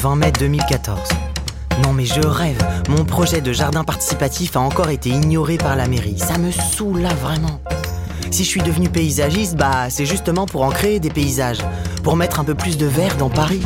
20 mai 2014. Non mais je rêve, mon projet de jardin participatif a encore été ignoré par la mairie. Ça me saoule vraiment. Si je suis devenu paysagiste, bah c'est justement pour en créer des paysages, pour mettre un peu plus de verre dans Paris.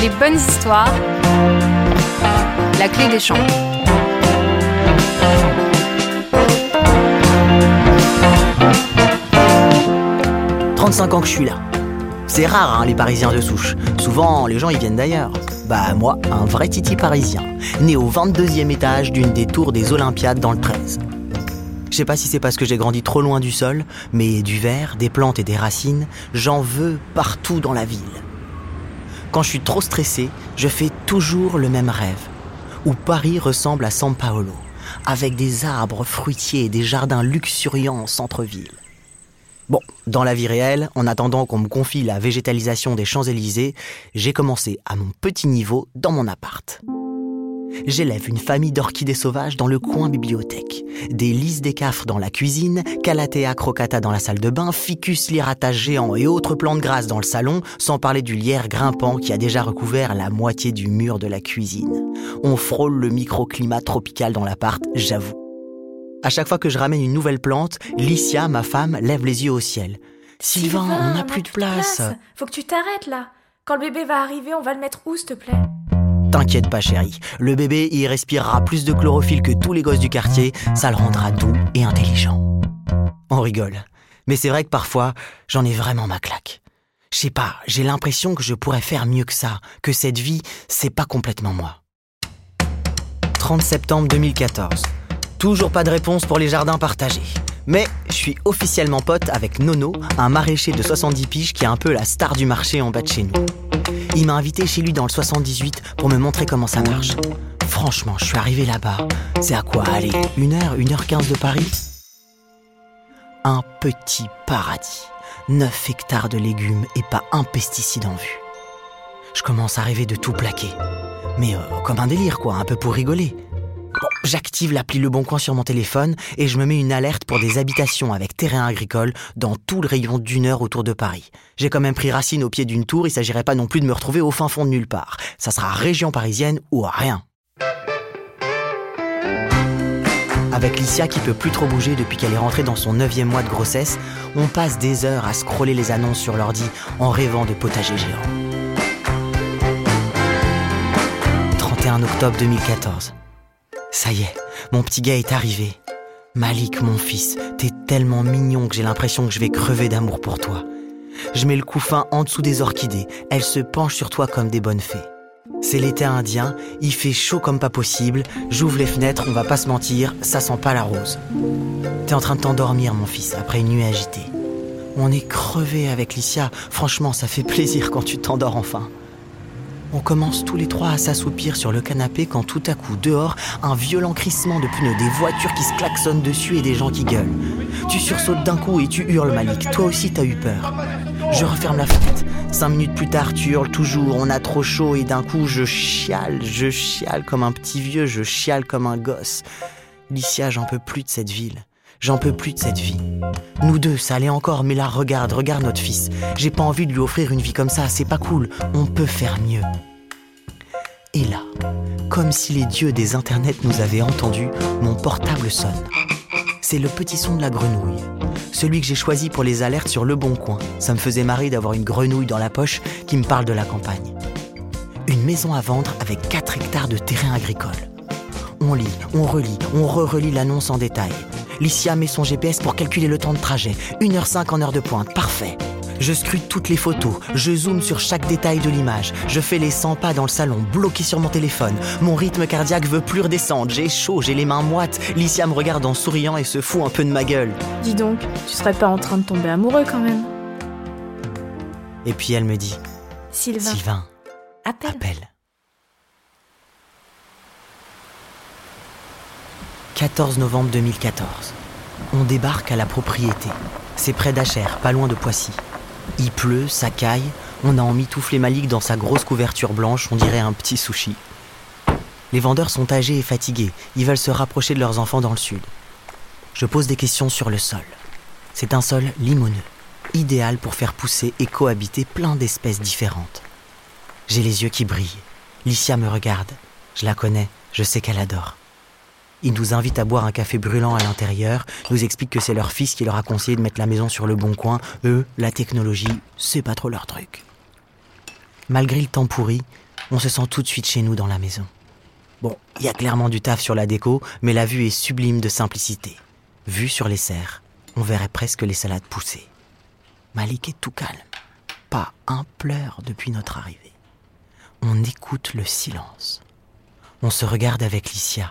Les bonnes histoires. La clé des champs. « 35 ans que je suis là. C'est rare, hein, les Parisiens de souche. Souvent, les gens, ils viennent d'ailleurs. Bah, moi, un vrai titi parisien, né au 22e étage d'une des tours des Olympiades dans le 13. Je sais pas si c'est parce que j'ai grandi trop loin du sol, mais du verre, des plantes et des racines, j'en veux partout dans la ville. Quand je suis trop stressé, je fais toujours le même rêve, où Paris ressemble à San Paolo, avec des arbres fruitiers et des jardins luxuriants en centre-ville. Bon, dans la vie réelle, en attendant qu'on me confie la végétalisation des Champs-Élysées, j'ai commencé à mon petit niveau dans mon appart. J'élève une famille d'orchidées sauvages dans le coin bibliothèque. Des lys d'écafres dans la cuisine, Calathea crocata dans la salle de bain, Ficus lirata géant et autres plantes grasses dans le salon, sans parler du lierre grimpant qui a déjà recouvert la moitié du mur de la cuisine. On frôle le microclimat tropical dans l'appart, j'avoue. À chaque fois que je ramène une nouvelle plante, Licia, ma femme, lève les yeux au ciel. Sylvain, on n'a plus de place. Faut que tu t'arrêtes là. Quand le bébé va arriver, on va le mettre où, s'il te plaît? T'inquiète pas, chérie. Le bébé, il respirera plus de chlorophylle que tous les gosses du quartier. Ça le rendra doux et intelligent. On rigole. Mais c'est vrai que parfois, j'en ai vraiment ma claque. Je sais pas, j'ai l'impression que je pourrais faire mieux que ça, que cette vie, c'est pas complètement moi. 30 septembre 2014. Toujours pas de réponse pour les jardins partagés. Mais je suis officiellement pote avec Nono, un maraîcher de 70 piges qui est un peu la star du marché en bas de chez nous. Il m'a invité chez lui dans le 78 pour me montrer comment ça marche. Franchement, je suis arrivé là-bas. C'est à quoi Allez, une heure, une heure quinze de Paris? Un petit paradis. 9 hectares de légumes et pas un pesticide en vue. Je commence à rêver de tout plaquer. Mais euh, comme un délire, quoi, un peu pour rigoler. J'active l'appli Le Bon Coin sur mon téléphone et je me mets une alerte pour des habitations avec terrain agricole dans tout le rayon d'une heure autour de Paris. J'ai quand même pris racine au pied d'une tour, il s'agirait pas non plus de me retrouver au fin fond de nulle part. Ça sera région parisienne ou rien. Avec Licia qui peut plus trop bouger depuis qu'elle est rentrée dans son neuvième mois de grossesse, on passe des heures à scroller les annonces sur l'ordi en rêvant de potager géant. 31 octobre 2014. Ça y est, mon petit gars est arrivé. Malik, mon fils, t'es tellement mignon que j'ai l'impression que je vais crever d'amour pour toi. Je mets le couffin en dessous des orchidées, elles se penchent sur toi comme des bonnes fées. C'est l'été indien, il fait chaud comme pas possible, j'ouvre les fenêtres, on va pas se mentir, ça sent pas la rose. T'es en train de t'endormir, mon fils, après une nuit agitée. On est crevé avec Licia, franchement, ça fait plaisir quand tu t'endors enfin. On commence tous les trois à s'assoupir sur le canapé quand tout à coup, dehors, un violent crissement de pneus, des voitures qui se klaxonnent dessus et des gens qui gueulent. Tu sursautes d'un coup et tu hurles, Malik. Toi aussi, t'as eu peur. Je referme la fenêtre. Cinq minutes plus tard, tu hurles toujours, on a trop chaud et d'un coup, je chiale, je chiale comme un petit vieux, je chiale comme un gosse. Licia, j'en peux plus de cette ville. J'en peux plus de cette vie. Nous deux, ça allait encore, mais là, regarde, regarde notre fils. J'ai pas envie de lui offrir une vie comme ça, c'est pas cool. On peut faire mieux. Et là, comme si les dieux des internets nous avaient entendus, mon portable sonne. C'est le petit son de la grenouille. Celui que j'ai choisi pour les alertes sur le bon coin. Ça me faisait marrer d'avoir une grenouille dans la poche qui me parle de la campagne. Une maison à vendre avec 4 hectares de terrain agricole. On lit, on relit, on re-relit l'annonce en détail. Licia met son GPS pour calculer le temps de trajet. 1h05 en heure de pointe, parfait. Je scrute toutes les photos, je zoome sur chaque détail de l'image, je fais les 100 pas dans le salon, bloqué sur mon téléphone. Mon rythme cardiaque veut plus redescendre, j'ai chaud, j'ai les mains moites. Licia me regarde en souriant et se fout un peu de ma gueule. Dis donc, tu serais pas en train de tomber amoureux quand même Et puis elle me dit Sylvain, Sylvain, appelle. appelle. 14 novembre 2014. On débarque à la propriété. C'est près d'Achères, pas loin de Poissy. Il pleut, ça caille. On a emmitouflé Malik dans sa grosse couverture blanche, on dirait un petit sushi. Les vendeurs sont âgés et fatigués. Ils veulent se rapprocher de leurs enfants dans le sud. Je pose des questions sur le sol. C'est un sol limoneux, idéal pour faire pousser et cohabiter plein d'espèces différentes. J'ai les yeux qui brillent. Licia me regarde. Je la connais, je sais qu'elle adore. Ils nous invitent à boire un café brûlant à l'intérieur, nous expliquent que c'est leur fils qui leur a conseillé de mettre la maison sur le bon coin. Eux, la technologie, c'est pas trop leur truc. Malgré le temps pourri, on se sent tout de suite chez nous dans la maison. Bon, il y a clairement du taf sur la déco, mais la vue est sublime de simplicité. Vue sur les serres, on verrait presque les salades pousser. Malik est tout calme. Pas un pleur depuis notre arrivée. On écoute le silence. On se regarde avec Licia.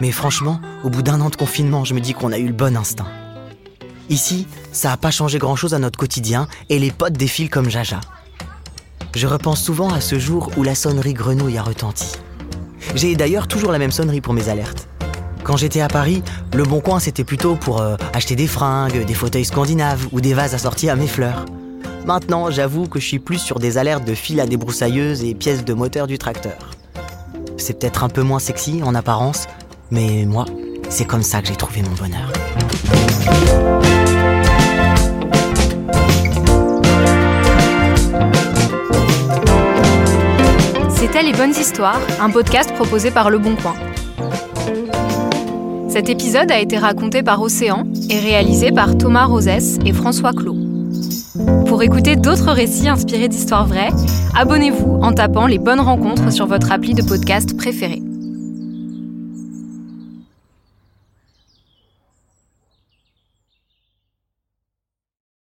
Mais franchement, au bout d'un an de confinement, je me dis qu'on a eu le bon instinct. Ici, ça n'a pas changé grand-chose à notre quotidien et les potes défilent comme Jaja. Je repense souvent à ce jour où la sonnerie grenouille a retenti. J'ai d'ailleurs toujours la même sonnerie pour mes alertes. Quand j'étais à Paris, le bon coin c'était plutôt pour euh, acheter des fringues, des fauteuils scandinaves ou des vases assortis à mes fleurs. Maintenant, j'avoue que je suis plus sur des alertes de fil à débroussailleuse et pièces de moteur du tracteur. C'est peut-être un peu moins sexy en apparence, mais moi, c'est comme ça que j'ai trouvé mon bonheur. C'était Les Bonnes Histoires, un podcast proposé par Le Bon Coin. Cet épisode a été raconté par Océan et réalisé par Thomas Rosès et François Clot. Pour écouter d'autres récits inspirés d'histoires vraies, abonnez-vous en tapant les bonnes rencontres sur votre appli de podcast préféré.